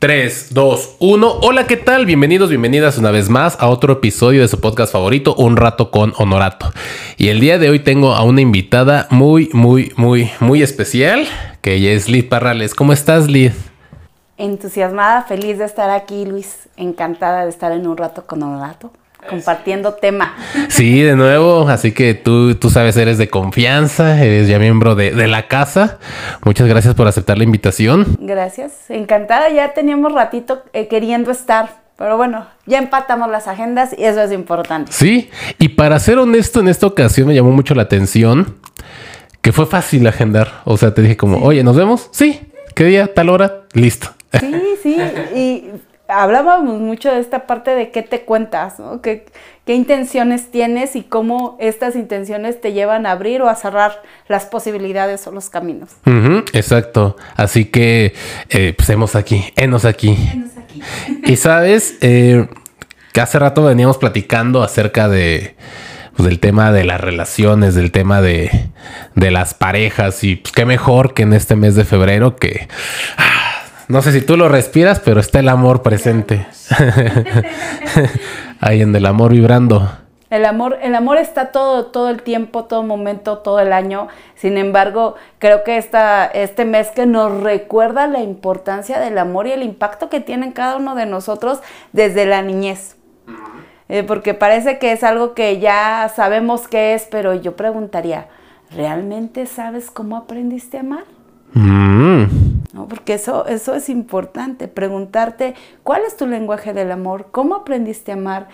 3, 2, 1. Hola, ¿qué tal? Bienvenidos, bienvenidas una vez más a otro episodio de su podcast favorito, Un Rato con Honorato. Y el día de hoy tengo a una invitada muy, muy, muy, muy especial, que ella es Liz Parrales. ¿Cómo estás, Liz? Entusiasmada, feliz de estar aquí, Luis. Encantada de estar en Un Rato con Honorato compartiendo tema. Sí, de nuevo, así que tú, tú sabes, eres de confianza, eres ya miembro de, la casa. Muchas gracias por aceptar la invitación. Gracias, encantada, ya teníamos ratito eh, queriendo estar. Pero bueno, ya empatamos las agendas y eso es importante. Sí, y para ser honesto, en esta ocasión me llamó mucho la atención que fue fácil agendar. O sea, te dije como, oye, ¿nos vemos? Sí, ¿qué día? Tal hora, listo. Sí, sí, y hablábamos mucho de esta parte de qué te cuentas, ¿no? ¿Qué, intenciones tienes y cómo estas intenciones te llevan a abrir o a cerrar las posibilidades o los caminos. exacto. Así que, eh, pues hemos aquí, enos aquí. Enos aquí. y sabes, eh, que hace rato veníamos platicando acerca de pues, del tema de las relaciones, del tema de, de las parejas y pues qué mejor que en este mes de febrero que no sé si tú lo respiras, pero está el amor presente. Ahí en el amor vibrando. El amor, el amor está todo, todo el tiempo, todo momento, todo el año. Sin embargo, creo que esta, este mes que nos recuerda la importancia del amor y el impacto que tiene en cada uno de nosotros desde la niñez. Eh, porque parece que es algo que ya sabemos qué es, pero yo preguntaría, ¿realmente sabes cómo aprendiste a amar? Mm. ¿no? Porque eso, eso es importante, preguntarte cuál es tu lenguaje del amor, cómo aprendiste a amar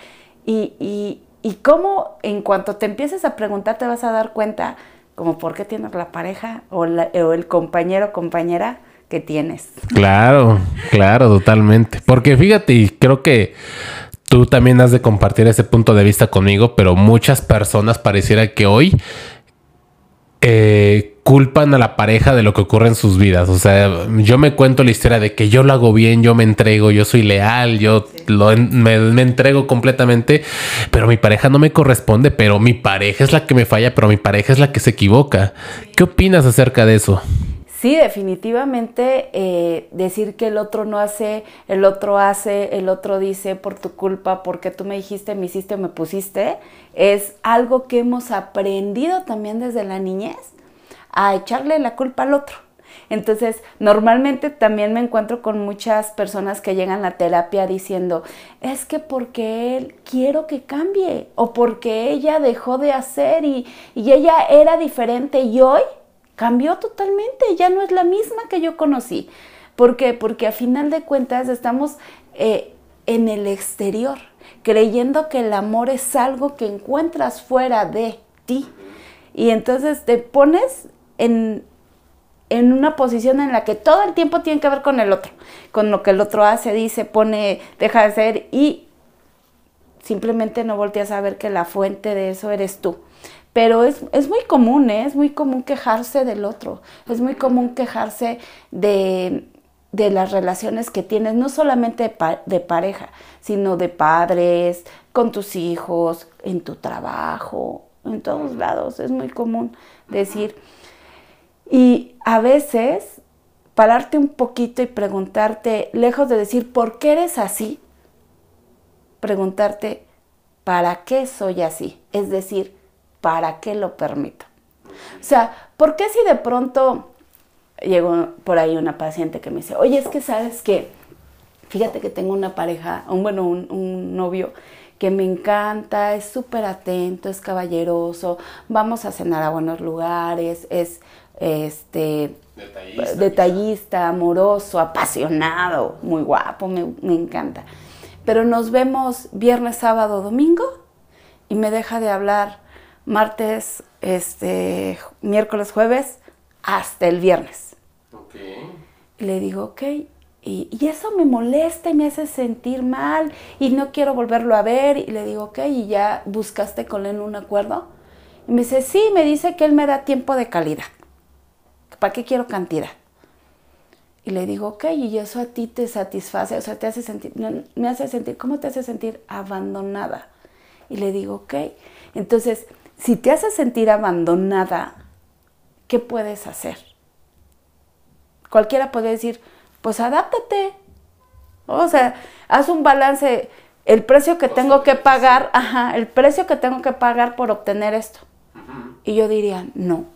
y, y, y cómo en cuanto te empieces a preguntar te vas a dar cuenta como por qué tienes la pareja o, o el compañero o compañera que tienes. Claro, claro, totalmente. Porque fíjate, y creo que tú también has de compartir ese punto de vista conmigo, pero muchas personas pareciera que hoy eh, culpan a la pareja de lo que ocurre en sus vidas. O sea, yo me cuento la historia de que yo lo hago bien, yo me entrego, yo soy leal, yo me, entrego completamente, pero mi pareja no me corresponde, pero mi pareja es la que me falla, pero mi pareja es la que se equivoca. ¿Qué opinas acerca de eso? Sí, definitivamente eh, decir que el otro no hace, el otro hace, el otro dice por tu culpa, porque tú me dijiste, me hiciste, me pusiste, es algo que hemos aprendido también desde la niñez a echarle la culpa al otro. Entonces, normalmente también me encuentro con muchas personas que llegan a terapia diciendo, es que porque él quiero que cambie, o porque ella dejó de hacer y, ella era diferente y hoy cambió totalmente, ya no es la misma que yo conocí. ¿Por qué? Porque a final de cuentas estamos eh, en el exterior, creyendo que el amor es algo que encuentras fuera de ti. Y entonces te pones en, una posición en la que todo el tiempo tiene que ver con el otro, con lo que el otro hace, dice, pone, deja de hacer y simplemente no volteas a ver que la fuente de eso eres tú. Pero es, muy común, ¿eh? es muy común quejarse del otro, es muy común quejarse de, las relaciones que tienes, no solamente de, pareja, sino de padres, con tus hijos, en tu trabajo, en todos lados. Es muy común decir, y a veces pararte un poquito y preguntarte, lejos de decir, ¿por qué eres así? Preguntarte, ¿para qué soy así? Es decir, ¿para qué lo permito? O sea, ¿por qué si de pronto llegó por ahí una paciente que me dice, oye, es que sabes que, fíjate que tengo una pareja, un, bueno, un, un novio que me encanta, es súper atento, es caballeroso, vamos a cenar a buenos lugares, es este detallista, amoroso, apasionado, muy guapo, me, encanta. Pero nos vemos viernes, sábado, domingo y me deja de hablar martes, este, miércoles, jueves, hasta el viernes. Y le digo, ok, y, y, eso me molesta y me hace sentir mal y no quiero volverlo a ver. Y le digo, ok, ¿y ya buscaste con él un acuerdo? Y me dice, sí, me dice que él me da tiempo de calidad. ¿Para qué quiero cantidad? Y le digo, ok, y eso a ti te satisface, o sea, te hace sentir, me hace sentir, ¿cómo te hace sentir abandonada? Y le digo, ok, entonces, si te hace sentir abandonada, ¿qué puedes hacer? Cualquiera puede decir, pues adáptate, O sea, haz un balance, el precio que tengo que pagar, ajá, el precio que tengo que pagar por obtener esto. Y yo diría, no.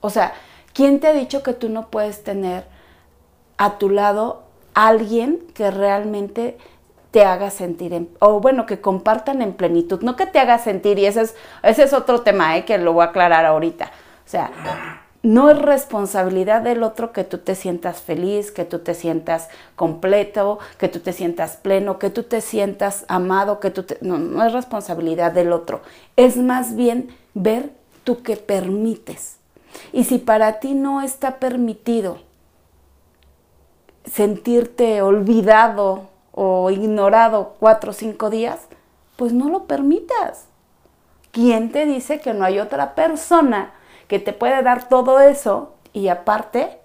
O sea, ¿quién te ha dicho que tú no puedes tener a tu lado alguien que realmente te haga sentir, o bueno, que compartan en plenitud, no que te haga sentir, y ese es, ese es otro tema ¿eh? que lo voy a aclarar ahorita. O sea, no es responsabilidad del otro que tú te sientas feliz, que tú te sientas completo, que tú te sientas pleno, que tú te sientas amado, que tú te... No es responsabilidad del otro. Es más bien ver tú que permites. Y si para ti no está permitido sentirte olvidado o ignorado cuatro o cinco días, pues no lo permitas. ¿Quién te dice que no hay otra persona que te puede dar todo eso y aparte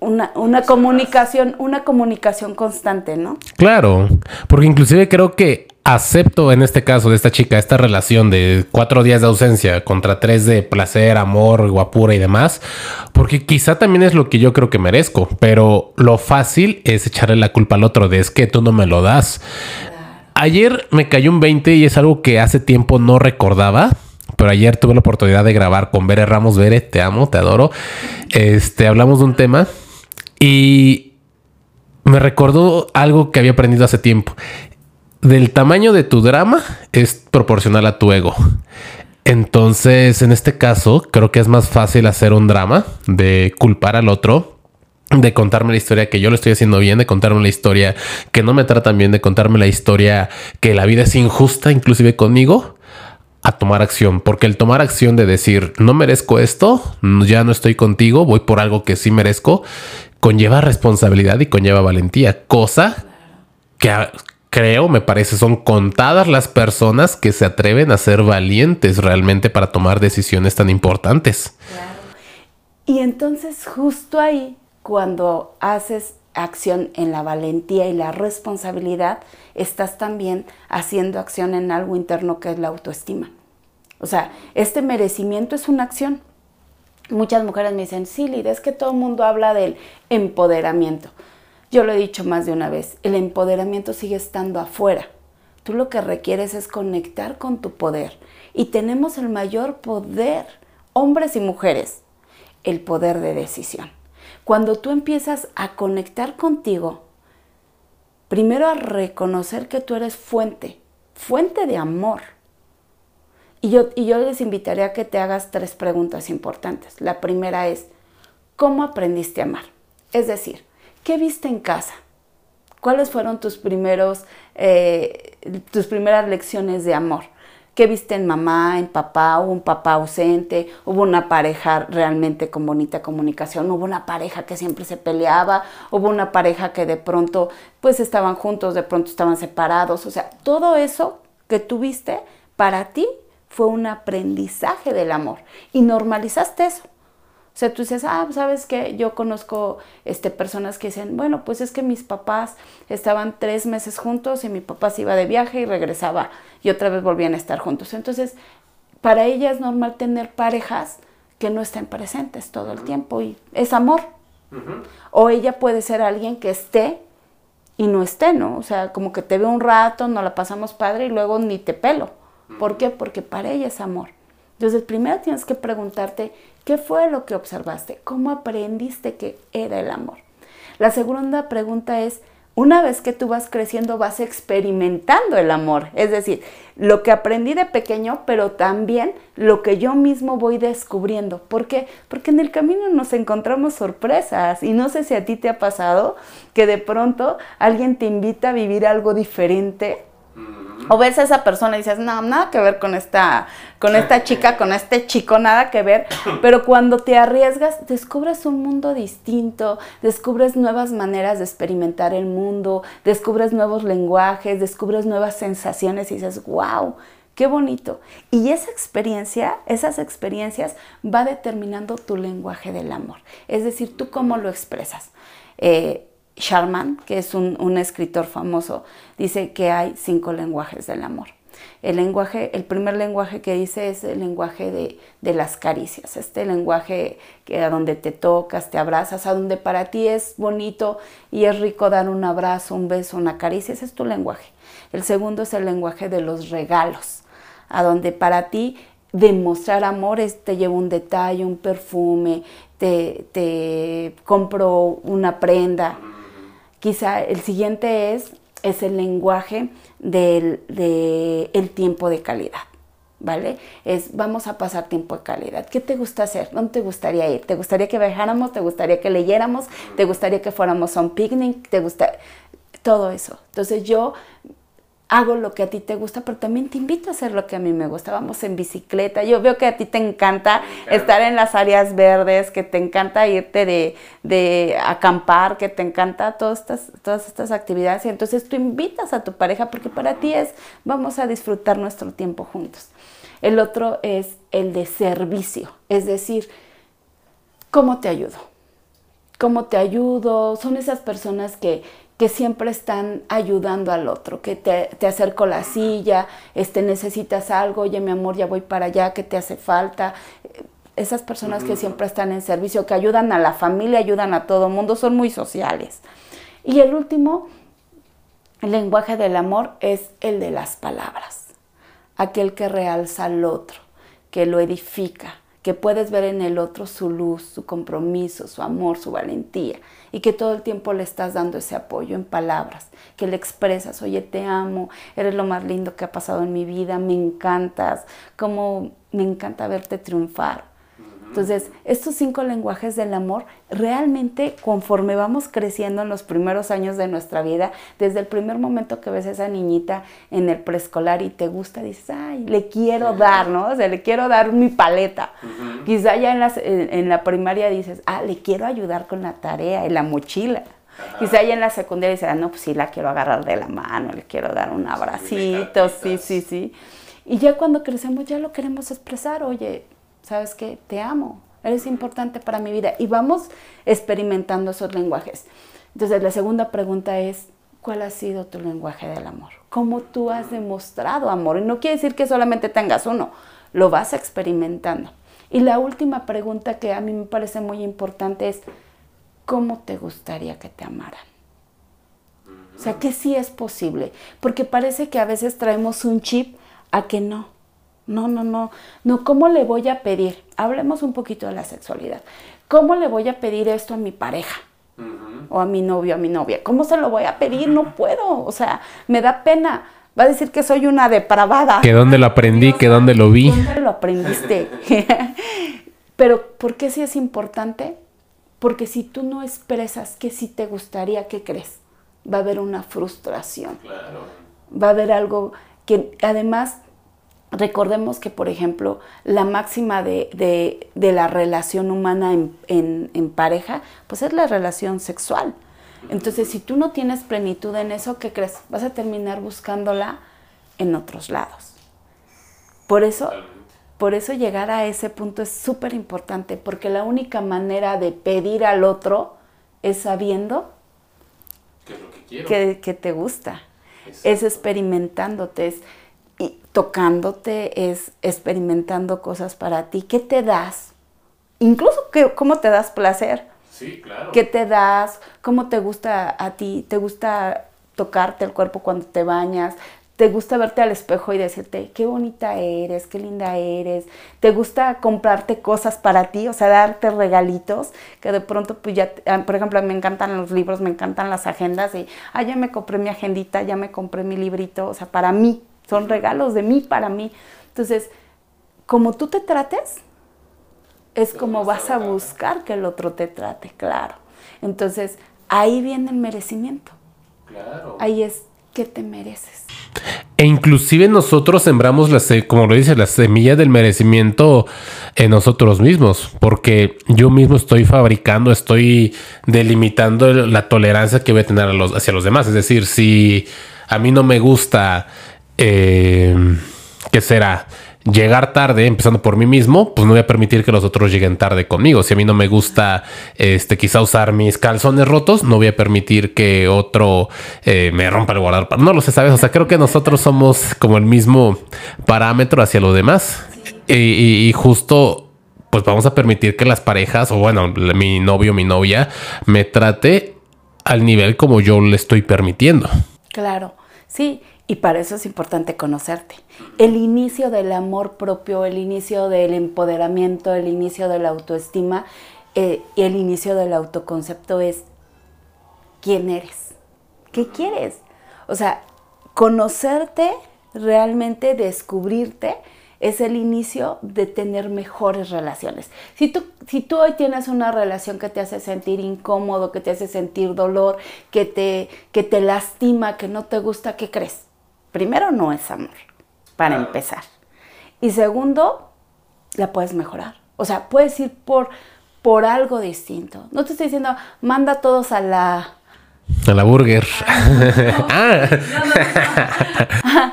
una, una comunicación, una comunicación constante, ¿no? Claro, porque inclusive creo que acepto en este caso de esta chica esta relación de cuatro días de ausencia contra tres de placer, amor, guapura y demás, porque quizá también es lo que yo creo que merezco, pero lo fácil es echarle la culpa al otro de es que tú no me lo das. Ayer me cayó un 20 y es algo que hace tiempo no recordaba. Pero ayer tuve la oportunidad de grabar con Bere Ramos. Bere, te amo, te adoro. Este, hablamos de un tema y me recordó algo que había aprendido hace tiempo del tamaño de tu drama es proporcional a tu ego. Entonces, en este caso, creo que es más fácil hacer un drama de culpar al otro, de contarme la historia que yo lo estoy haciendo bien, de contarme la historia que no me tratan bien, de contarme la historia que la vida es injusta, inclusive conmigo, a tomar acción. Porque el tomar acción de decir, no merezco esto, ya no estoy contigo, voy por algo que sí merezco, conlleva responsabilidad y conlleva valentía, cosa que, creo, me parece, son contadas las personas que se atreven a ser valientes realmente para tomar decisiones tan importantes. Y entonces justo ahí, cuando haces acción en la valentía y la responsabilidad, estás también haciendo acción en algo interno que es la autoestima. O sea, este merecimiento es una acción. Muchas mujeres me dicen, sí, Lida, es que todo el mundo habla del empoderamiento. Yo lo he dicho más de una vez, el empoderamiento sigue estando afuera. Tú lo que requieres es conectar con tu poder. Y tenemos el mayor poder, hombres y mujeres, el poder de decisión. Cuando tú empiezas a conectar contigo, primero a reconocer que tú eres fuente, fuente de amor. Y yo, y yo les invitaría a que te hagas tres preguntas importantes. La primera es, ¿cómo aprendiste a amar? Es decir, ¿Qué viste en casa? ¿Cuáles fueron tus primeros, eh, tus primeras lecciones de amor? ¿Qué viste en mamá, en papá? ¿Hubo un papá ausente? ¿Hubo una pareja realmente con bonita comunicación? ¿Hubo una pareja que siempre se peleaba? ¿Hubo una pareja que de pronto pues estaban juntos, de pronto estaban separados? O sea, todo eso que tuviste para ti fue un aprendizaje del amor y normalizaste eso. O sea, tú dices, ah, pues, sabes que yo conozco este, personas que dicen, bueno, pues es que mis papás estaban tres meses juntos y mi papá se iba de viaje y regresaba y otra vez volvían a estar juntos. Entonces, para ella es normal tener parejas que no estén presentes todo el tiempo y es amor. O ella puede ser alguien que esté y no esté, ¿no? O sea, como que te ve un rato, no la pasamos padre y luego ni te pelo. ¿Por qué? Porque para ella es amor. Entonces, primero tienes que preguntarte qué fue lo que observaste, cómo aprendiste que era el amor. La segunda pregunta es, una vez que tú vas creciendo, vas experimentando el amor. Es decir, lo que aprendí de pequeño, pero también lo que yo mismo voy descubriendo. ¿Por qué? Porque en el camino nos encontramos sorpresas. Y no sé si a ti te ha pasado que de pronto alguien te invita a vivir algo diferente o ves a esa persona y dices, no, nada que ver con esta, con esta chica, con este chico, nada que ver. Pero cuando te arriesgas, descubres un mundo distinto, descubres nuevas maneras de experimentar el mundo, descubres nuevos lenguajes, descubres nuevas sensaciones y dices, wow, qué bonito. Y esa experiencia, esas experiencias va determinando tu lenguaje del amor. Es decir, tú cómo lo expresas. Eh, Sharman, que es un, escritor famoso, dice que hay cinco lenguajes del amor. El lenguaje, el primer lenguaje que dice es el lenguaje de, las caricias, este lenguaje que a donde te tocas, te abrazas, a donde para ti es bonito y es rico dar un abrazo, un beso, una caricia, ese es tu lenguaje. El segundo es el lenguaje de los regalos, a donde para ti demostrar amor es te llevo un detalle, un perfume, te compro una prenda. Quizá el siguiente es, es el lenguaje del de el tiempo de calidad. ¿Vale? Es vamos a pasar tiempo de calidad. ¿Qué te gusta hacer? ¿Dónde te gustaría ir? ¿Te gustaría que viajáramos? ¿Te gustaría que leyéramos? ¿Te gustaría que fuéramos a un picnic? ¿Te gusta todo eso? Entonces yo hago lo que a ti te gusta, pero también te invito a hacer lo que a mí me gusta. Vamos en bicicleta. Yo veo que a ti te encanta estar en las áreas verdes, que te encanta irte de, de acampar, que te encanta todas estas, todas estas actividades. Y entonces tú invitas a tu pareja porque para ti es, vamos a disfrutar nuestro tiempo juntos. El otro es el de servicio, es decir, ¿cómo te ayudo? ¿Cómo te ayudo? Son esas personas que que siempre están ayudando al otro, que te, te, acerco la silla, este, necesitas algo, oye mi amor, ya voy para allá, ¿qué te hace falta? Esas personas que siempre están en servicio, que ayudan a la familia, ayudan a todo el mundo, son muy sociales. Y el último el lenguaje del amor es el de las palabras, aquel que realza al otro, que lo edifica, que puedes ver en el otro su luz, su compromiso, su amor, su valentía, y que todo el tiempo le estás dando ese apoyo en palabras, que le expresas, oye, te amo, eres lo más lindo que ha pasado en mi vida, me encantas, como me encanta verte triunfar. Entonces, estos cinco lenguajes del amor, realmente conforme vamos creciendo en los primeros años de nuestra vida, desde el primer momento que ves a esa niñita en el preescolar y te gusta, dices, ay, le quiero dar, ¿no? O sea, le quiero dar mi paleta. Quizá ya en, la primaria dices, ah, le quiero ayudar con la tarea, en la mochila. Quizá ya en la secundaria dices, ah, no, pues sí, la quiero agarrar de la mano, le quiero dar un abracito, sí, sí, sí. Y ya cuando crecemos ya lo queremos expresar, oye, ¿sabes qué? Te amo, eres importante para mi vida. Y vamos experimentando esos lenguajes. Entonces, la segunda pregunta es, ¿cuál ha sido tu lenguaje del amor? ¿Cómo tú has demostrado amor? Y no quiere decir que solamente tengas uno, lo vas experimentando. Y la última pregunta que a mí me parece muy importante es, ¿cómo te gustaría que te amaran? O sea, que sí es posible, porque parece que a veces traemos un chip a que no. No, no, no. No, ¿cómo le voy a pedir? Hablemos un poquito de la sexualidad. ¿Cómo le voy a pedir esto a mi pareja? O a mi novio, a mi novia. ¿Cómo se lo voy a pedir? No puedo. O sea, me da pena. Va a decir que soy una depravada. Que dónde lo aprendí, que dónde lo vi. ¿Dónde lo aprendiste? Pero, ¿por qué sí es importante? Porque si tú no expresas que sí te gustaría, ¿qué crees? Va a haber una frustración. Claro. Va a haber algo que además Recordemos que, por ejemplo, la máxima de, la relación humana en, pareja, pues es la relación sexual. Entonces, si tú no tienes plenitud en eso, ¿qué crees? Vas a terminar buscándola en otros lados. Por eso, por eso llegar a ese punto es súper importante, porque la única manera de pedir al otro es sabiendo que, que te gusta, es experimentándote, es tocándote, es experimentando cosas para ti. ¿Qué te das? Incluso cómo te das placer. Sí, claro. ¿Qué te das? ¿Cómo te gusta a ti? ¿Te gusta tocarte el cuerpo cuando te bañas? ¿Te gusta verte al espejo y decirte, qué bonita eres, qué linda eres? ¿Te gusta comprarte cosas para ti? O sea, darte regalitos, que de pronto, pues ya, ah, por ejemplo, me encantan los libros, me encantan las agendas y, ah, ya me compré mi agendita, ya me compré mi librito, o sea, para mí, son regalos de mí para mí. Entonces, como tú te trates, es como vas a buscar que el otro te trate, claro. Entonces, ahí viene el merecimiento. Claro. Ahí es que te mereces. E inclusive nosotros sembramos, la, como lo dice, la semilla del merecimiento en nosotros mismos, porque yo mismo estoy fabricando, estoy delimitando la tolerancia que voy a tener hacia los demás. Es decir, si a mí no me gusta eh, ¿qué será? llegar tarde, empezando por mí mismo, pues no voy a permitir que los otros lleguen tarde conmigo. Si a mí no me gusta, este, quizá usar mis calzones rotos, no voy a permitir que otro eh, me rompa el guardar. No lo sé, ¿sabes? O sea, creo que nosotros somos como el mismo parámetro hacia lo demás. Y, y, justo, pues vamos a permitir que las parejas, o bueno, mi novio, mi novia, me trate al nivel como yo le estoy permitiendo. Claro, sí. Y para eso es importante conocerte. El inicio del amor propio, el inicio del empoderamiento, el inicio de la autoestima eh, y el inicio del autoconcepto es quién eres, qué quieres. O sea, conocerte, realmente descubrirte, es el inicio de tener mejores relaciones. Si tú, si tú hoy tienes una relación que te hace sentir incómodo, que te hace sentir dolor, que te, que te lastima, que no te gusta, ¿qué crees? Primero no es amor, para empezar. Y segundo, la puedes mejorar. O sea, puedes ir por, por algo distinto. No te estoy diciendo, manda a todos a la... A la burger. Ah.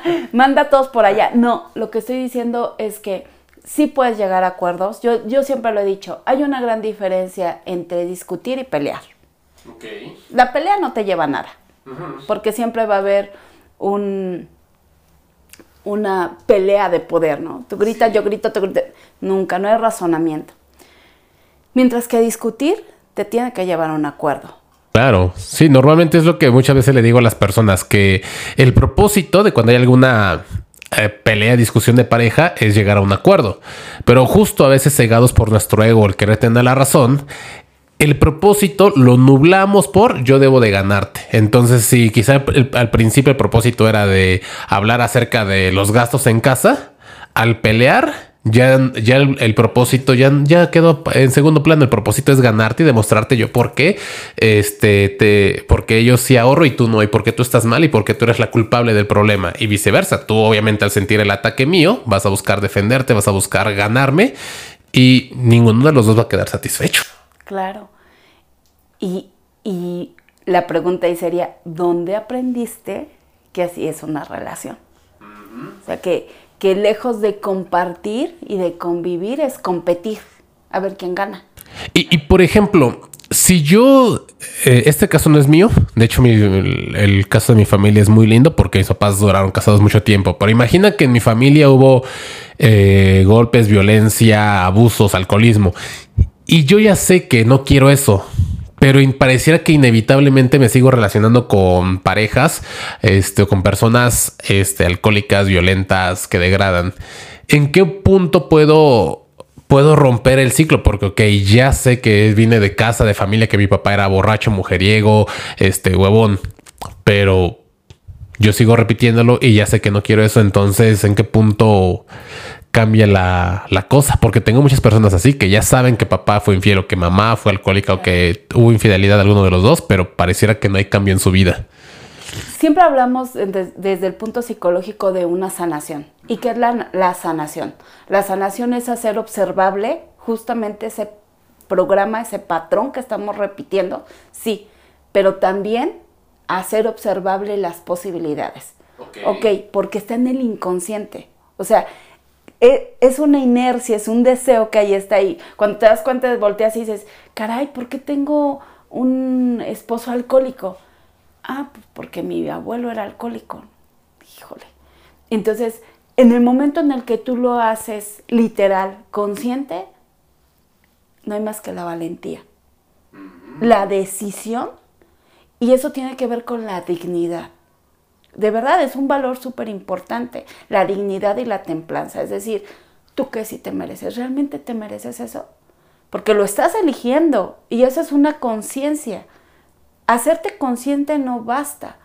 manda a todos por allá. No, lo que estoy diciendo es que sí puedes llegar a acuerdos. Yo, yo siempre lo he dicho, hay una gran diferencia entre discutir y pelear. La pelea no te lleva a nada, porque siempre va a haber un, una pelea de poder, ¿no? Tú gritas, yo grito, tú gritas. Nunca, no hay razonamiento. Mientras que discutir te tiene que llevar a un acuerdo. Claro, sí, normalmente es lo que muchas veces le digo a las personas, que el propósito de cuando hay alguna eh, pelea, discusión de pareja es llegar a un acuerdo. Pero justo a veces cegados por nuestro ego, el querer tener la razón, el propósito lo nublamos por yo debo de ganarte. Entonces, si quizá al principio el propósito era de hablar acerca de los gastos en casa, al pelear, ya, ya el, propósito ya, ya quedó en segundo plano. El propósito es ganarte y demostrarte yo por qué, este, te, porque yo sí ahorro y tú no, y porque tú estás mal y porque tú eres la culpable del problema y viceversa. Tú obviamente al sentir el ataque mío vas a buscar defenderte, vas a buscar ganarme y ninguno de los dos va a quedar satisfecho. Claro. Y, la pregunta ahí sería, ¿dónde aprendiste que así es una relación? O sea, que, que lejos de compartir y de convivir es competir, a ver quién gana. Y, por ejemplo, si yo, eh, este caso no es mío, de hecho el, caso de mi familia es muy lindo porque mis papás duraron casados mucho tiempo, pero imagina que en mi familia hubo eh, golpes, violencia, abusos, alcoholismo, y yo ya sé que no quiero eso, pero pareciera que inevitablemente me sigo relacionando con parejas, este, con personas, este, alcohólicas, violentas, que degradan. ¿En qué punto puedo, puedo romper el ciclo? Porque, ok, ya sé que vine de casa, de familia, que mi papá era borracho, mujeriego, este, huevón, pero yo sigo repitiéndolo y ya sé que no quiero eso. Entonces, ¿en qué punto cambia la, cosa, porque tengo muchas personas así que ya saben que papá fue infiel o que mamá fue alcohólica o que hubo infidelidad de alguno de los dos, pero pareciera que no hay cambio en su vida. Siempre hablamos desde el punto psicológico de una sanación. ¿Y qué es la, la sanación? La sanación es hacer observable justamente ese programa, ese patrón que estamos repitiendo, sí, pero también hacer observable las posibilidades. ok, porque está en el inconsciente. O sea, es una inercia, es un deseo que ahí está ahí. Cuando te das cuenta, volteas y dices, caray, ¿por qué tengo un esposo alcohólico? Ah, pues porque mi abuelo era alcohólico. Híjole. Entonces, en el momento en el que tú lo haces literal, consciente, no hay más que la valentía. La decisión. Y eso tiene que ver con la dignidad de verdad es un valor súper importante, la dignidad y la templanza. Es decir, tú qué si te mereces, ¿realmente te mereces eso? Porque lo estás eligiendo y eso es una conciencia. Hacerte consciente no basta.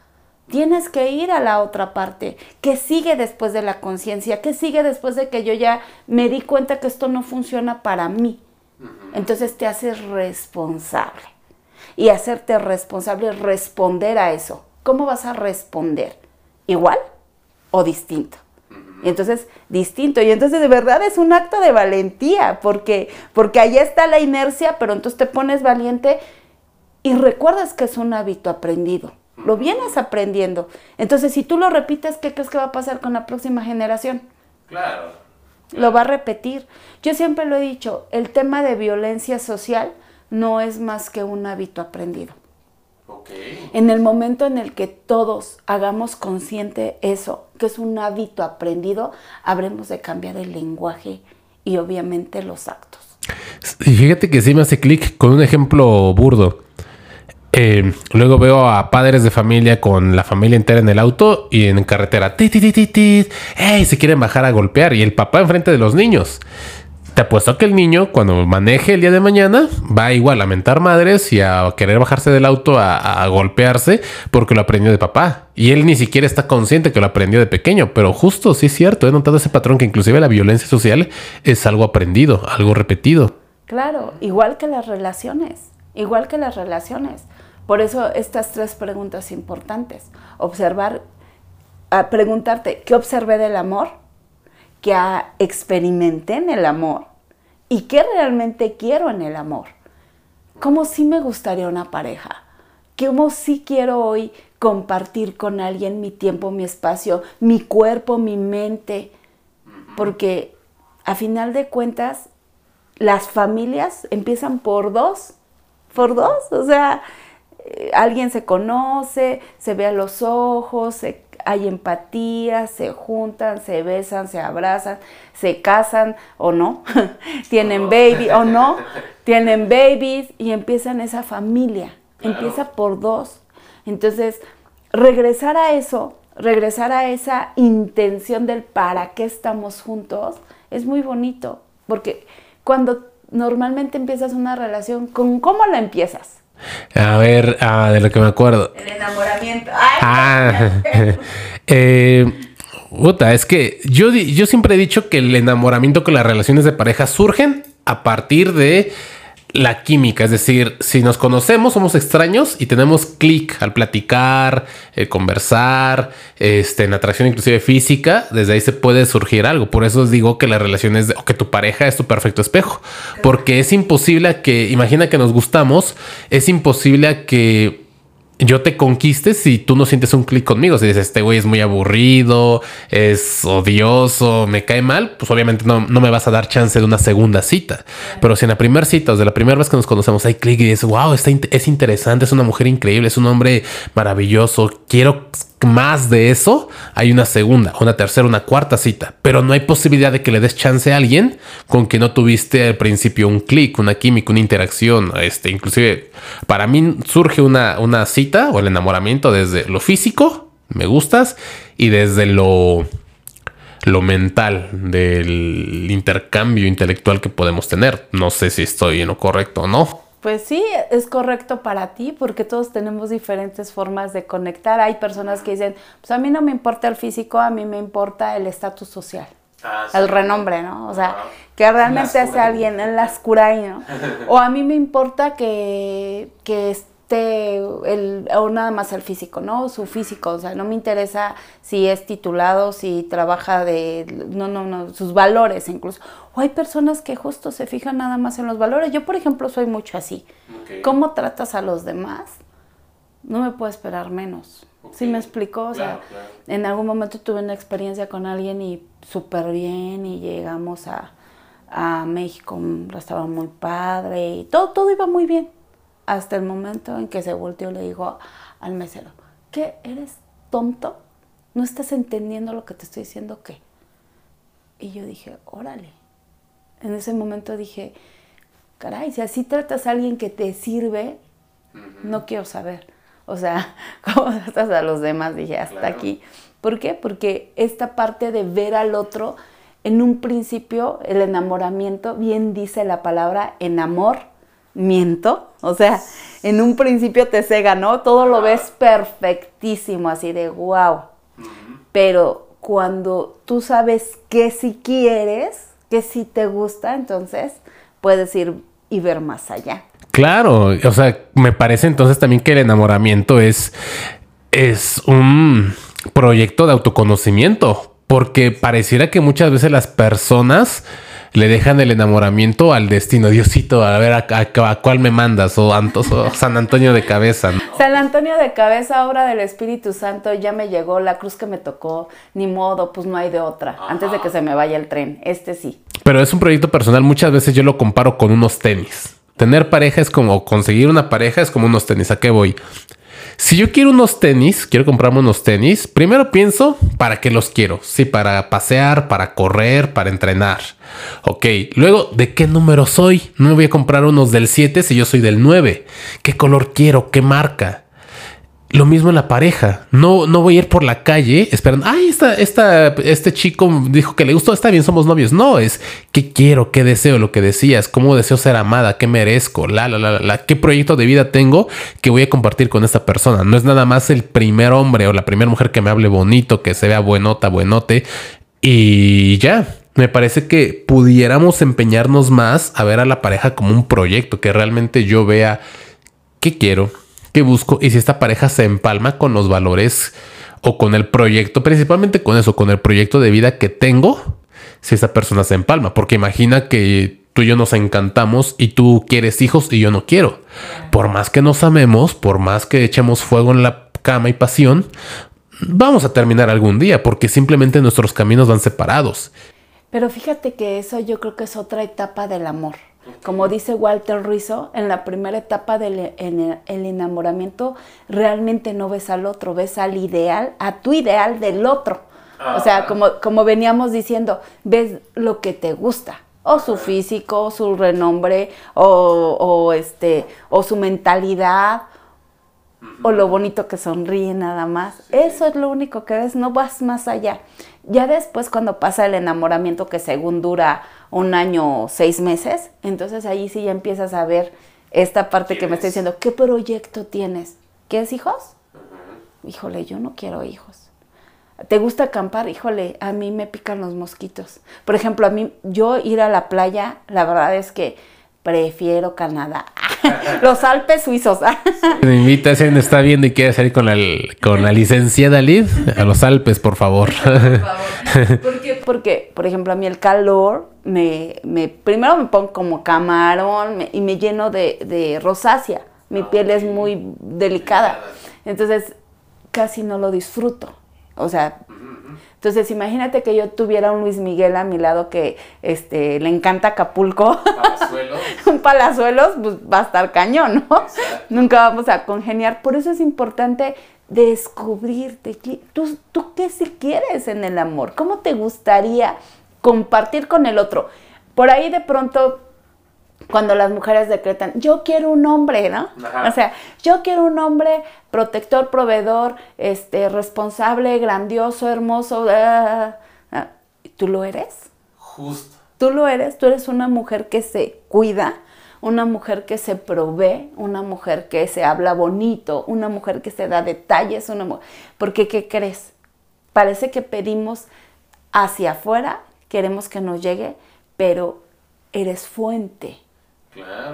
Tienes que ir a la otra parte. ¿Qué sigue después de la conciencia? ¿Qué sigue después de que yo ya me di cuenta que esto no funciona para mí? Entonces te haces responsable. Y hacerte responsable es responder a eso. ¿Cómo vas a responder? ¿Igual o distinto? Y entonces, distinto. Y entonces, de verdad es un acto de valentía, porque, porque allá está la inercia, pero entonces te pones valiente y recuerdas que es un hábito aprendido. Lo vienes aprendiendo. Entonces, si tú lo repites, ¿qué crees que va a pasar con la próxima generación? Claro. lo va a repetir. Yo siempre lo he dicho, el tema de violencia social no es más que un hábito aprendido. En el momento en el que todos hagamos consciente eso, que es un hábito aprendido, habremos de cambiar el lenguaje y obviamente los actos. Y fíjate que sí me hace clic con un ejemplo burdo. Eh, luego veo a padres de familia con la familia entera en el auto y en carretera. ¡Tit, tit, tit, tit! ¡Ey! Se quieren bajar a golpear y el papá enfrente de los niños. Te apuesto que el niño, cuando maneje el día de mañana, va igual a mentar madres y a querer bajarse del auto a, golpearse porque lo aprendió de papá. Y él ni siquiera está consciente que lo aprendió de pequeño. Pero justo, sí es cierto, he notado ese patrón que inclusive la violencia social es algo aprendido, algo repetido. Claro, igual que las relaciones, igual que las relaciones. Por eso estas tres preguntas importantes. Observar, preguntarte, ¿qué observé del amor? ¿Qué experimenté en el amor? ¿Y qué realmente quiero en el amor? ¿Cómo sí me gustaría una pareja? ¿Cómo sí quiero hoy compartir con alguien mi tiempo, mi espacio, mi cuerpo, mi mente? Porque a final de cuentas, las familias empiezan por dos, por dos, o sea, eh, alguien se conoce, se ve a los ojos, hay empatía, se juntan, se besan, se abrazan, se casan o no, tienen baby o no, tienen babies y empiezan esa familia, empieza por dos. Entonces, regresar a eso, regresar a esa intención del para qué estamos juntos, es muy bonito, porque cuando normalmente empiezas una relación, ¿con cómo la empiezas? A ver, ah, de lo que me acuerdo. El enamoramiento. ah, eh, es que yo, yo siempre he dicho que el enamoramiento con las relaciones de pareja surgen a partir de la química, es decir, si nos conocemos, somos extraños y tenemos clic al platicar, eh, conversar, este, en atracción inclusive física, desde ahí se puede surgir algo. Por eso os digo que las relaciones, o que tu pareja es tu perfecto espejo, porque es imposible que, imagina que nos gustamos, es imposible que yo te conquiste si tú no sientes un clic conmigo. Si dices, este güey es muy aburrido, es odioso, me cae mal, pues obviamente no, me vas a dar chance de una segunda cita. Pero si en la primera cita, o de la primera vez que nos conocemos, hay clic y dices, wow, está es interesante, es una mujer increíble, es un hombre maravilloso, quiero más de eso, hay una segunda, una tercera, una cuarta cita, pero no hay posibilidad de que le des chance a alguien con que no tuviste al principio un clic, una química, una interacción, este, inclusive para mí surge una, una cita o el enamoramiento desde lo físico, me gustas, y desde lo, lo mental, del intercambio intelectual que podemos tener. No sé si estoy en lo correcto o no. Pues sí, es correcto para ti porque todos tenemos diferentes formas de conectar. Hay personas que dicen, pues a mí no me importa el físico, a mí me importa el estatus social. Ah, el renombre, ¿no? O sea, que realmente hace alguien en la oscura, ¿no? O a mí me importa que, que el, o nada más el físico, ¿no? Su físico, o sea, no me interesa si es titulado, si trabaja de, no, no, no, sus valores incluso. O hay personas que justo se fijan nada más en los valores. Yo, por ejemplo, soy mucho así. ¿Cómo tratas a los demás? No me puedo esperar menos. ¿Sí me explicó? O sea, en algún momento tuve una experiencia con alguien y súper bien y llegamos a, a México, un restaurante muy padre y todo, todo iba muy bien hasta el momento en que se volteó y le dijo al mesero, ¿qué? ¿Eres tonto? ¿No estás entendiendo lo que te estoy diciendo? ¿Qué? Y yo dije, órale. En ese momento dije, caray, si así tratas a alguien que te sirve, no quiero saber. O sea, ¿cómo tratas a los demás? Dije, hasta aquí. ¿Por qué? Porque esta parte de ver al otro, en un principio, el enamoramiento, bien dice la palabra enamor, miento. O sea, en un principio te cega, ¿no? Todo lo ves perfectísimo, así de wow. Pero cuando tú sabes que si quieres, que si te gusta, entonces puedes ir y ver más allá. Claro, o sea, me parece entonces también que el enamoramiento es, es un proyecto de autoconocimiento, porque pareciera que muchas veces las personas le dejan el enamoramiento al destino. Diosito, a ver a, cuál me mandas, o, San Antonio de cabeza. San Antonio de cabeza, obra del Espíritu Santo, ya me llegó la cruz que me tocó, ni modo, pues no hay de otra, antes de que se me vaya el tren, este sí. Pero es un proyecto personal, muchas veces yo lo comparo con unos tenis. Tener pareja es como conseguir una pareja, es como unos tenis. ¿A qué voy? Si yo quiero unos tenis, quiero comprarme unos tenis, primero pienso para qué los quiero. Sí, para pasear, para correr, para entrenar. Ok, luego, ¿de qué número soy? No me voy a comprar unos del 7 si yo soy del 9. ¿Qué color quiero? ¿Qué marca? Lo mismo en la pareja. No, no voy a ir por la calle esperando. Ay, esta, esta, este chico dijo que le gustó. Está bien, somos novios. No, es qué quiero, qué deseo, lo que decías, cómo deseo ser amada, qué merezco, la, la, la, la, qué proyecto de vida tengo que voy a compartir con esta persona. No es nada más el primer hombre o la primera mujer que me hable bonito, que se vea buenota, buenote y ya. Me parece que pudiéramos empeñarnos más a ver a la pareja como un proyecto, que realmente yo vea qué quiero, busco y si esta pareja se empalma con los valores o con el proyecto, principalmente con eso, con el proyecto de vida que tengo, si esa persona se empalma, porque imagina que tú y yo nos encantamos y tú quieres hijos y yo no quiero. Por más que nos amemos, por más que echemos fuego en la cama y pasión, vamos a terminar algún día porque simplemente nuestros caminos van separados. Pero fíjate que eso yo creo que es otra etapa del amor. Como dice Walter Rizzo, en la primera etapa del el, enamoramiento realmente no ves al otro, ves al ideal, a tu ideal del otro. O sea, como, como veníamos diciendo, ves lo que te gusta, o su físico, o su renombre, o, o, este, o su mentalidad, o lo bonito que sonríe nada más. Eso es lo único que ves, no vas más allá. Ya después cuando pasa el enamoramiento que según dura un año o seis meses, entonces ahí sí ya empiezas a ver esta parte que me está diciendo, ¿qué proyecto tienes? ¿Quieres hijos? Híjole, yo no quiero hijos. ¿Te gusta acampar? Híjole, a mí me pican los mosquitos. Por ejemplo, a mí, yo ir a la playa, la verdad es que prefiero Canadá. Los Alpes suizos. Me invita si está viendo y quiere salir con la, con la licenciada Liz a los Alpes, por favor. Por favor. Porque, por ejemplo, a mí el calor, me, me primero me pongo como camarón y me lleno de, de rosácea. Mi ah, piel es muy delicada. Entonces, casi no lo disfruto. O sea, entonces, imagínate que yo tuviera un Luis Miguel a mi lado que este, le encanta Acapulco. Palazuelos. un palazuelos, pues va a estar cañón, ¿no? Nunca vamos a congeniar. Por eso es importante descubrirte. ¿Tú, ¿Tú qué si quieres en el amor? ¿Cómo te gustaría compartir con el otro? Por ahí de pronto cuando las mujeres decretan, yo quiero un hombre, ¿no? O sea, yo quiero un hombre protector, proveedor, este, responsable, grandioso, hermoso. Ah, ah, ¿Tú lo eres? Justo. Tú lo eres, tú eres una mujer que se cuida, una mujer que se provee, una mujer que se habla bonito, una mujer que se da detalles, una mujer... Porque, ¿qué crees? Parece que pedimos hacia afuera, queremos que nos llegue, pero eres fuente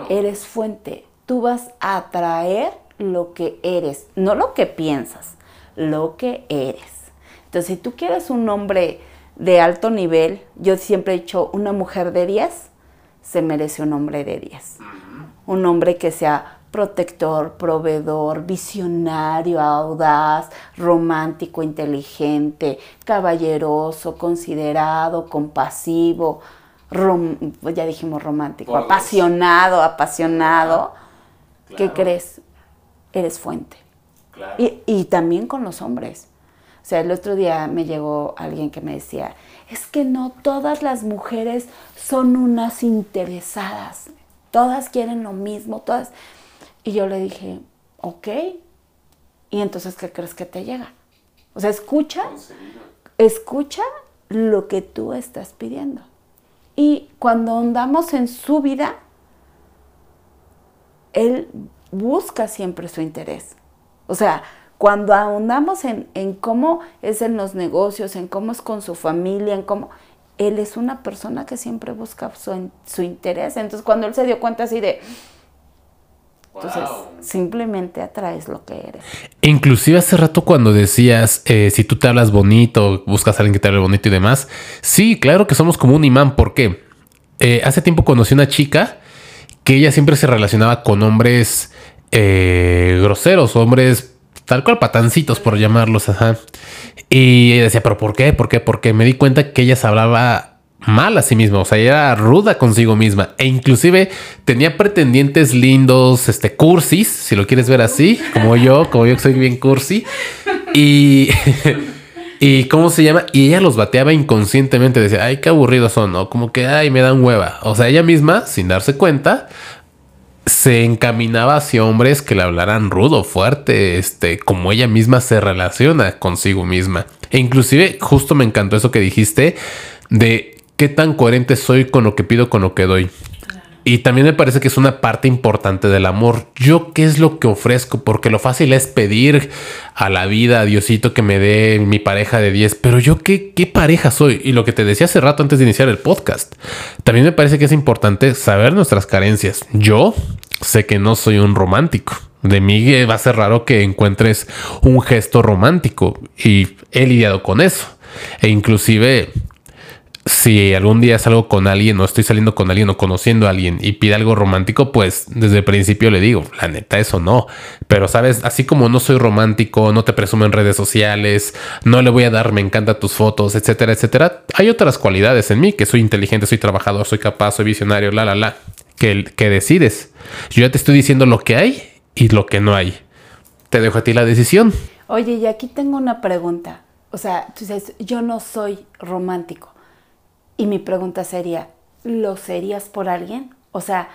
Eres fuente. Tú vas a atraer lo que eres, no lo que piensas, lo que eres. Entonces, si tú quieres un hombre de alto nivel, yo siempre he dicho, una mujer de 10 se merece un hombre de 10. Un hombre que sea protector, proveedor, visionario, audaz, romántico, inteligente, caballeroso, considerado, compasivo, ya dijimos romántico, apasionado, apasionado, ¿qué crees? Eres fuente. Y, también con los hombres. O sea, el otro día me llegó alguien que me decía, es que no todas las mujeres son unas interesadas, todas quieren lo mismo, todas. Y yo le dije, ok, ¿y entonces qué crees que te llega? O sea, escucha, escucha lo que tú estás pidiendo. Y cuando andamos en su vida, Él busca siempre su interés. O sea, cuando ahondamos en, cómo es en los negocios, en cómo es con su familia, en cómo... Él es una persona que siempre busca su, su interés. Entonces, cuando Él se dio cuenta así de... Entonces, simplemente atraes lo que eres. Inclusive hace rato cuando decías, eh, si tú te hablas bonito, buscas a alguien que te hable bonito y demás, sí, claro que somos como un imán. ¿Por qué? eh, hace tiempo conocí una chica que ella siempre se relacionaba con hombres eh, groseros, hombres tal cual patancitos por llamarlos, ajá. Y decía, pero ¿por qué? ¿Por qué? Porque me di cuenta que ella se hablaba mal a sí misma, o sea, era ruda consigo misma e inclusive tenía pretendientes lindos, este cursis, si lo quieres ver así, como yo, como yo que soy bien cursi y y cómo se llama y ella los bateaba inconscientemente, decía, "Ay, qué aburridos son", ¿no? Como que ay, me dan hueva. O sea, ella misma sin darse cuenta se encaminaba hacia hombres que le hablaran rudo, fuerte, este, como ella misma se relaciona consigo misma. E inclusive justo me encantó eso que dijiste de qué tan coherente soy con lo que pido, con lo que doy. Y también me parece que es una parte importante del amor. Yo qué es lo que ofrezco, porque lo fácil es pedir a la vida, a Diosito, que me dé mi pareja de 10, pero yo qué, qué pareja soy. Y lo que te decía hace rato antes de iniciar el podcast, también me parece que es importante saber nuestras carencias. Yo sé que no soy un romántico. De mí va a ser raro que encuentres un gesto romántico y he lidiado con eso. E inclusive si algún día salgo con alguien o estoy saliendo con alguien o conociendo a alguien y pide algo romántico, pues desde el principio le digo, la neta, eso no. Pero sabes, así como no soy romántico, no te presumo en redes sociales, no le voy a dar, me encantan tus fotos, etcétera, etcétera. Hay otras cualidades en mí, que soy inteligente, soy trabajador, soy capaz, soy visionario, la, la, la, que, que decides. Yo ya te estoy diciendo lo que hay y lo que no hay. Te dejo a ti la decisión. Oye, y aquí tengo una pregunta. O sea, tú dices, yo no soy romántico y mi pregunta sería, ¿lo serías por alguien? O sea,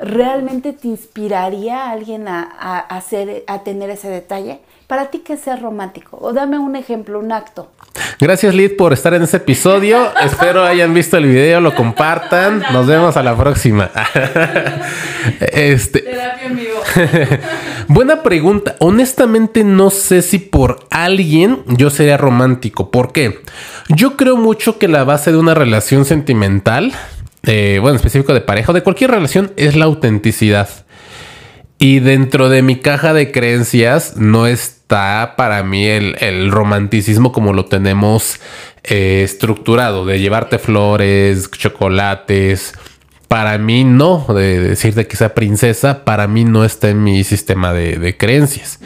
¿realmente te inspiraría a alguien a, hacer, a tener ese detalle? ¿Para ti qué es ser romántico? O dame un ejemplo, un acto. Gracias, Lid, por estar en este episodio. Espero hayan visto el video, lo compartan. Nos vemos a la próxima. este... Terapia en vivo. Buena pregunta. Honestamente, no sé si por alguien yo sería romántico. ¿Por qué? Yo creo mucho que la base de una relación sentimental, bueno, específico de pareja o de cualquier relación, es la autenticidad. Y dentro de mi caja de creencias no está para mí el, romanticismo como lo tenemos eh, estructurado, de llevarte flores, chocolates. Para mí no, de decirte que sea princesa, para mí no está en mi sistema de, de creencias.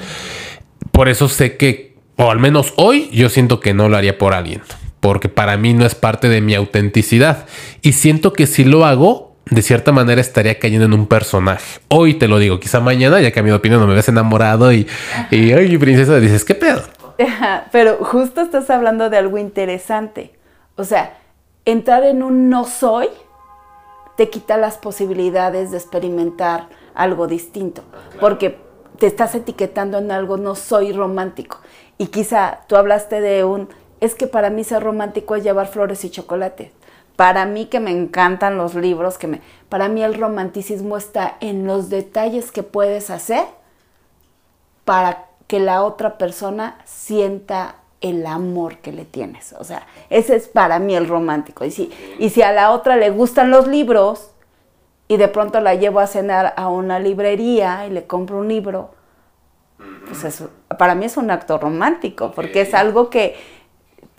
Por eso sé que, o al menos hoy, yo siento que no lo haría por alguien porque para mí no es parte de mi autenticidad. Y siento que si lo hago, de cierta manera estaría cayendo en un personaje. Hoy te lo digo, quizá mañana ya cambiado de opinión, no me ves enamorado y, y ay, princesa, dices, ¿qué pedo? Pero justo estás hablando de algo interesante. O sea, entrar en un no soy te quita las posibilidades de experimentar algo distinto, porque te estás etiquetando en algo no soy romántico. Y quizá tú hablaste de un es que para mí ser romántico es llevar flores y chocolate. Para mí que me encantan los libros, que me, para mí el romanticismo está en los detalles que puedes hacer para que la otra persona sienta el amor que le tienes. O sea, ese es para mí el romántico. Y si, y si a la otra le gustan los libros y de pronto la llevo a cenar a una librería y le compro un libro, pues eso, para mí es un acto romántico, porque es algo que,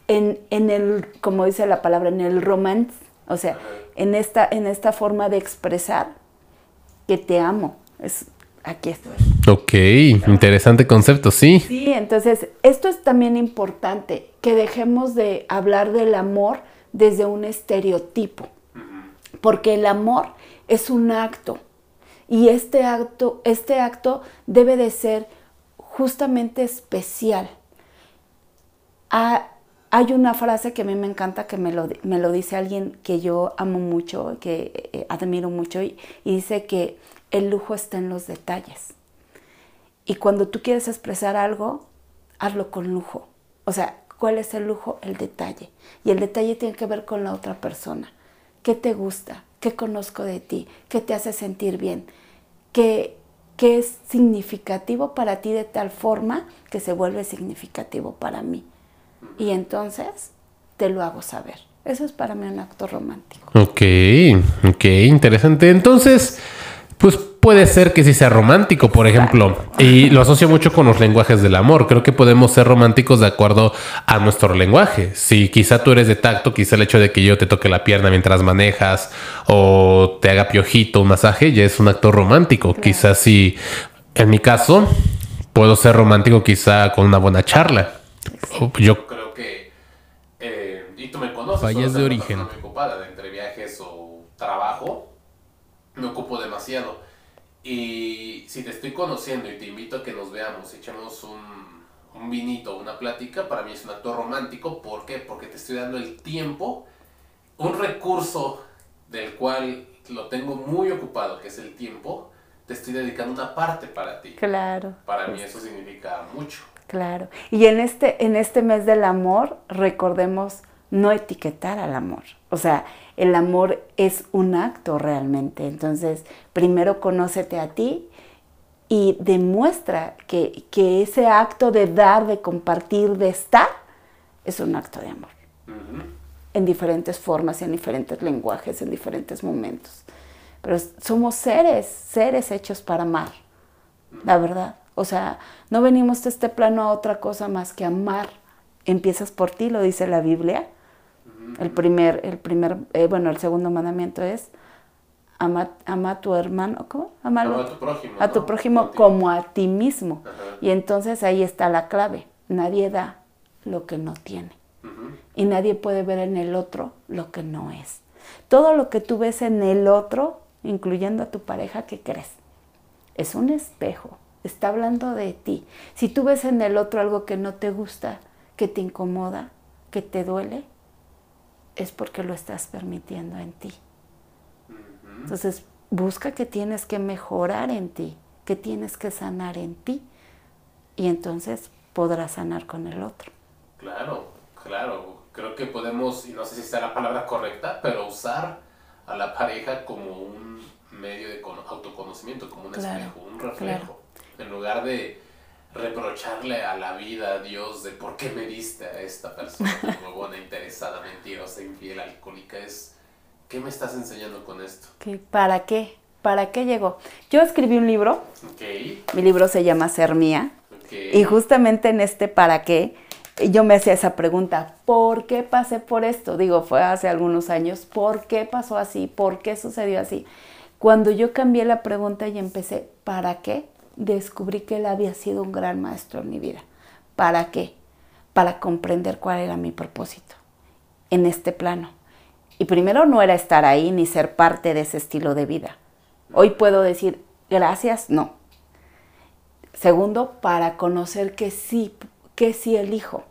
en, en, el, como dice la palabra, en el romance, o sea, en esta, en esta forma de expresar que te amo. Es, aquí estoy. Ok, interesante concepto, sí. Sí, entonces esto es también importante, que dejemos de hablar del amor desde un estereotipo, porque el amor es un acto y este acto, este acto debe de ser justamente especial. A, hay una frase que a mí me encanta, que me lo, me lo dice alguien que yo amo mucho, que eh, admiro mucho, y, dice que el lujo está en los detalles. Y cuando tú quieres expresar algo, hazlo con lujo. O sea, ¿cuál es el lujo? El detalle. Y el detalle tiene que ver con la otra persona. ¿Qué te gusta? ¿Qué conozco de ti? ¿Qué te hace sentir bien? ¿Qué, qué es significativo para ti de tal forma que se vuelve significativo para mí? y entonces te lo hago saber. Eso es para mí un acto romántico. Ok, ok, interesante. Entonces, pues puede ser que sí sea romántico, por ejemplo, y lo asocio mucho con los lenguajes del amor. Creo que podemos ser románticos de acuerdo a nuestro lenguaje. Si quizá tú eres de tacto, quizá el hecho de que yo te toque la pierna mientras manejas o te haga piojito, un masaje, ya es un acto romántico. Quizás si, en mi caso, puedo ser romántico quizá con una buena charla. Yo creo que, eh, y tú me conoces, fallas de origen. Muy ocupada entre viajes o trabajo, me ocupo demasiado. Y si te estoy conociendo y te invito a que nos veamos, echemos un, un vinito, una plática, para mí es un acto romántico. ¿Por qué? Porque te estoy dando el tiempo, un recurso del cual lo tengo muy ocupado, que es el tiempo, te estoy dedicando una parte para ti. Claro. Para mí eso significa mucho. Claro. Y en este, en este mes del amor, recordemos no etiquetar al amor. O sea, el amor es un acto realmente. Entonces, primero conócete a ti y demuestra que, que ese acto de dar, de compartir, de estar, es un acto de amor. En diferentes formas, en diferentes lenguajes, en diferentes momentos. Pero somos seres, seres hechos para amar, la verdad. O sea, no venimos de este plano a otra cosa más que amar. Empiezas por ti, lo dice la Biblia. El primer, el primer, eh, bueno, el segundo mandamiento es ama, a tu hermano, ¿cómo? Amalo, a tu prójimo. A tu prójimo como a ti mismo. Y entonces ahí está la clave. Nadie da lo que no tiene. Y nadie puede ver en el otro lo que no es. Todo lo que tú ves en el otro incluyendo a tu pareja, ¿qué crees? Es un espejo, está hablando de ti. Si tú ves en el otro algo que no te gusta, que te incomoda, que te duele, es porque lo estás permitiendo en ti. Entonces, busca que tienes que mejorar en ti, que tienes que sanar en ti, y entonces podrás sanar con el otro. Claro, claro. Creo que podemos, y no sé si está la palabra correcta, pero usar a la pareja como un medio de autoconocimiento, como un espejo, un reflejo. En lugar de reprocharle a la vida, a Dios, de por qué me diste a esta persona buena, interesada, mentirosa, infiel, alcohólica, es ¿qué me estás enseñando con esto? ¿Para qué? ¿Para qué llegó? Yo escribí un libro. Mi libro se llama Ser Mía. Y justamente en este ¿para qué? yo me hacía esa pregunta, ¿por qué pasé por esto? Digo, fue hace algunos años, ¿por qué pasó así? ¿Por qué sucedió así? Cuando yo cambié la pregunta y empecé, ¿para qué? Descubrí que él había sido un gran maestro en mi vida. ¿Para qué? Para comprender cuál era mi propósito en este plano. Y primero no era estar ahí ni ser parte de ese estilo de vida. Hoy puedo decir, gracias, no. Segundo, para conocer que sí qué sí elijo.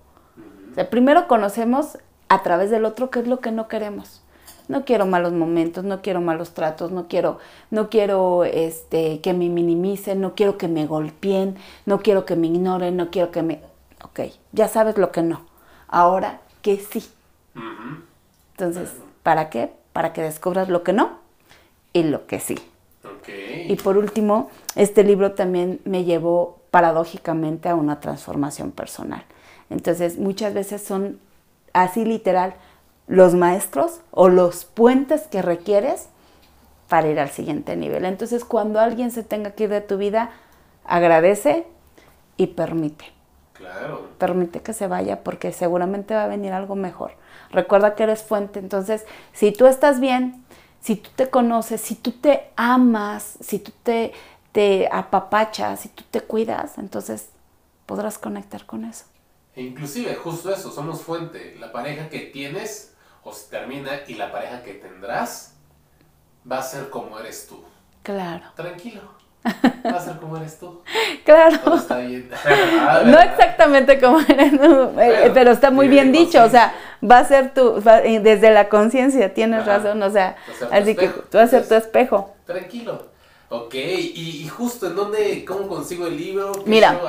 primero conocemos a través del otro qué es lo que no queremos. No quiero malos momentos, no quiero malos tratos, no quiero, no quiero este, que me minimicen, no quiero que me golpeen, no quiero que me ignoren, no quiero que me... Ok, ya sabes lo que no. Ahora, que sí. Entonces, ¿para qué? Para que descubras lo que no y lo que sí. Y por último, este libro también me llevó paradójicamente a una transformación personal. Entonces, muchas veces son así literal los maestros o los puentes que requieres para ir al siguiente nivel. Entonces, cuando alguien se tenga que ir de tu vida, agradece y permite. Claro. Permite que se vaya porque seguramente va a venir algo mejor. Recuerda que eres fuente. Entonces, si tú estás bien, si tú te conoces, si tú te amas, si tú te te apapachas y tú te cuidas, entonces podrás conectar con eso. E inclusive, justo eso, somos fuente. La pareja que tienes o se termina y la pareja que tendrás va a ser como eres tú. Claro. Tranquilo. Va a ser como eres tú. Claro. no exactamente como eres tú, eh, pero, está muy bien dicho. O sea, va a ser tú, desde la conciencia, tienes razón. O sea, así que tú vas a ser tu espejo. Tranquilo. Ok, y, justo en dónde, cómo consigo el libro. Mira,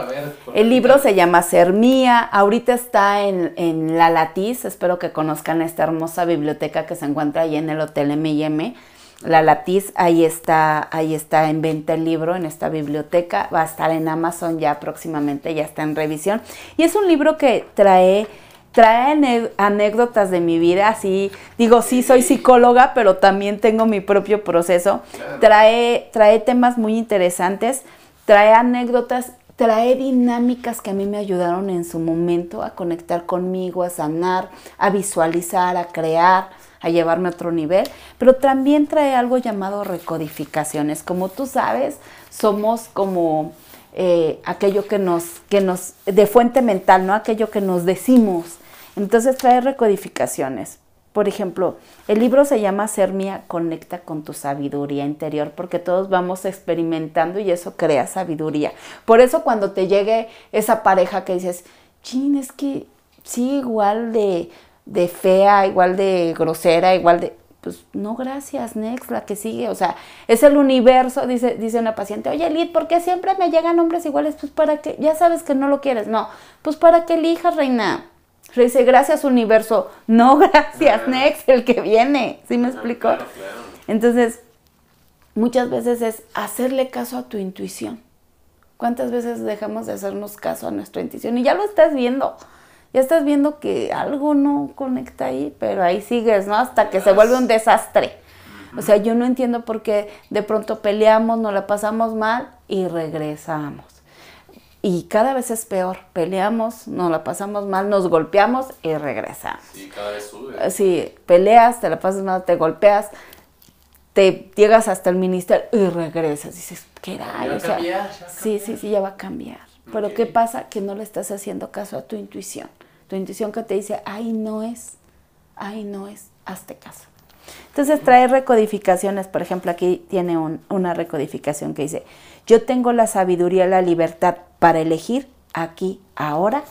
el libro se llama Ser Mía, ahorita está en, La Latiz, espero que conozcan esta hermosa biblioteca que se encuentra ahí en el Hotel M&M. La Latiz, ahí está, ahí está en venta el libro en esta biblioteca, va a estar en Amazon ya próximamente, ya está en revisión. Y es un libro que trae trae anécdotas de mi vida, así, digo, sí, soy psicóloga, pero también tengo mi propio proceso. Trae, trae temas muy interesantes, trae anécdotas, trae dinámicas que a mí me ayudaron en su momento a conectar conmigo, a sanar, a visualizar, a crear a llevarme a otro nivel, pero también trae algo llamado recodificaciones. Como tú sabes, somos como eh, aquello que nos, que nos, de fuente mental, ¿no? Aquello que nos decimos. Entonces trae recodificaciones. Por ejemplo, el libro se llama Ser Mía, conecta con tu sabiduría interior, porque todos vamos experimentando y eso crea sabiduría. Por eso cuando te llegue esa pareja que dices, chin, es que sí, igual de, de fea, igual de grosera, igual de pues no gracias, next, la que sigue, o sea, es el universo, dice, dice una paciente, oye Lid, ¿por qué siempre me llegan hombres iguales? Pues para que, ya sabes que no lo quieres, no, pues para que elijas, reina. Dice, gracias universo, no gracias, next, el que viene, ¿sí me explico? Entonces, muchas veces es hacerle caso a tu intuición. ¿Cuántas veces dejamos de hacernos caso a nuestra intuición? Y ya lo estás viendo ya estás viendo que algo no conecta ahí, pero ahí sigues, ¿no? Hasta que se vuelve un desastre. O sea, yo no entiendo por qué de pronto peleamos, nos la pasamos mal y regresamos. Y cada vez es peor. Peleamos, nos la pasamos mal, nos golpeamos y regresamos. Sí, cada vez sube. Sí, peleas, te la pasas mal, te golpeas, te llegas hasta el ministerio y regresas. Dices, ¿qué era? O sea, sí, sí, sí, ya va a cambiar. Pero ¿qué pasa? Que no le estás haciendo caso a tu intuición tu intuición que te dice, ahí no es, ahí no es, hazte caso. Entonces trae recodificaciones, por ejemplo, aquí tiene una recodificación que dice, yo tengo la sabiduría y la libertad para elegir aquí, ahora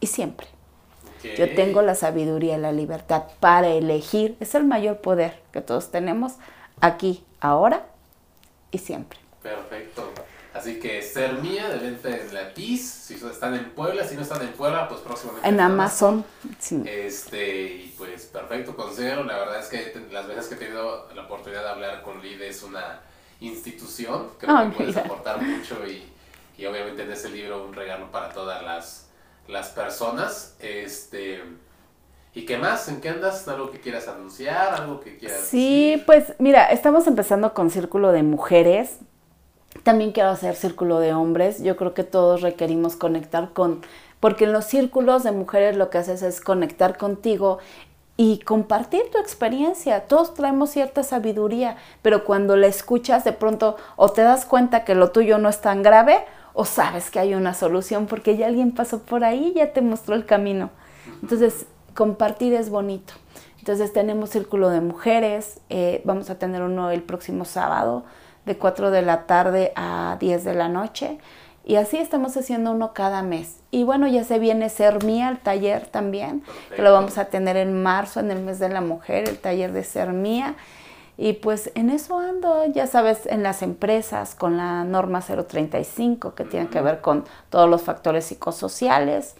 y siempre. Yo tengo la sabiduría y la libertad para elegir, es el mayor poder que todos tenemos aquí, ahora y siempre. Perfecto. Así que ser mía de venta en la TIS, si están en Puebla, si no están en Puebla, pues próximamente. En Amazon. Sí. Este, y pues perfecto consejo. La verdad es que las veces que he tenido la oportunidad de hablar con Lid es una institución, creo que puedes aportar mucho y, y, obviamente en ese libro un regalo para todas las, las personas. Este, ¿Y qué más? ¿En qué andas? ¿Algo que quieras anunciar? ¿Algo que quieras Sí, pues mira, estamos empezando con Círculo de Mujeres también quiero hacer círculo de hombres. Yo creo que todos requerimos conectar con, porque en los círculos de mujeres lo que haces es conectar contigo y compartir tu experiencia. Todos traemos cierta sabiduría, pero cuando la escuchas de pronto o te das cuenta que lo tuyo no es tan grave o sabes que hay una solución porque ya alguien pasó por ahí y ya te mostró el camino. Entonces, compartir es bonito. Entonces tenemos círculo de mujeres, eh, vamos a tener uno el próximo sábado de 4 de la tarde a 10 de la noche. Y así estamos haciendo uno cada mes. Y bueno, ya se viene Ser Mía, el taller también, que lo vamos a tener en marzo, en el mes de la mujer, el taller de Ser Mía. Y pues en eso ando, ya sabes, en las empresas con la norma 035, que tiene que ver con todos los factores psicosociales.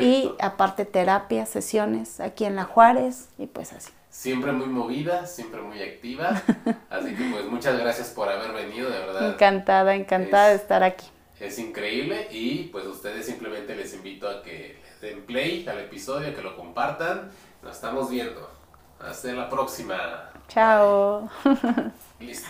Y aparte terapia, sesiones aquí en La Juárez y pues así siempre muy movida, siempre muy activa. Así que pues muchas gracias por haber venido, de verdad. Encantada, encantada de estar aquí. Es increíble y pues ustedes simplemente les invito a que le den play al episodio, que lo compartan. Nos estamos viendo. Hasta la próxima. Chao. Listo.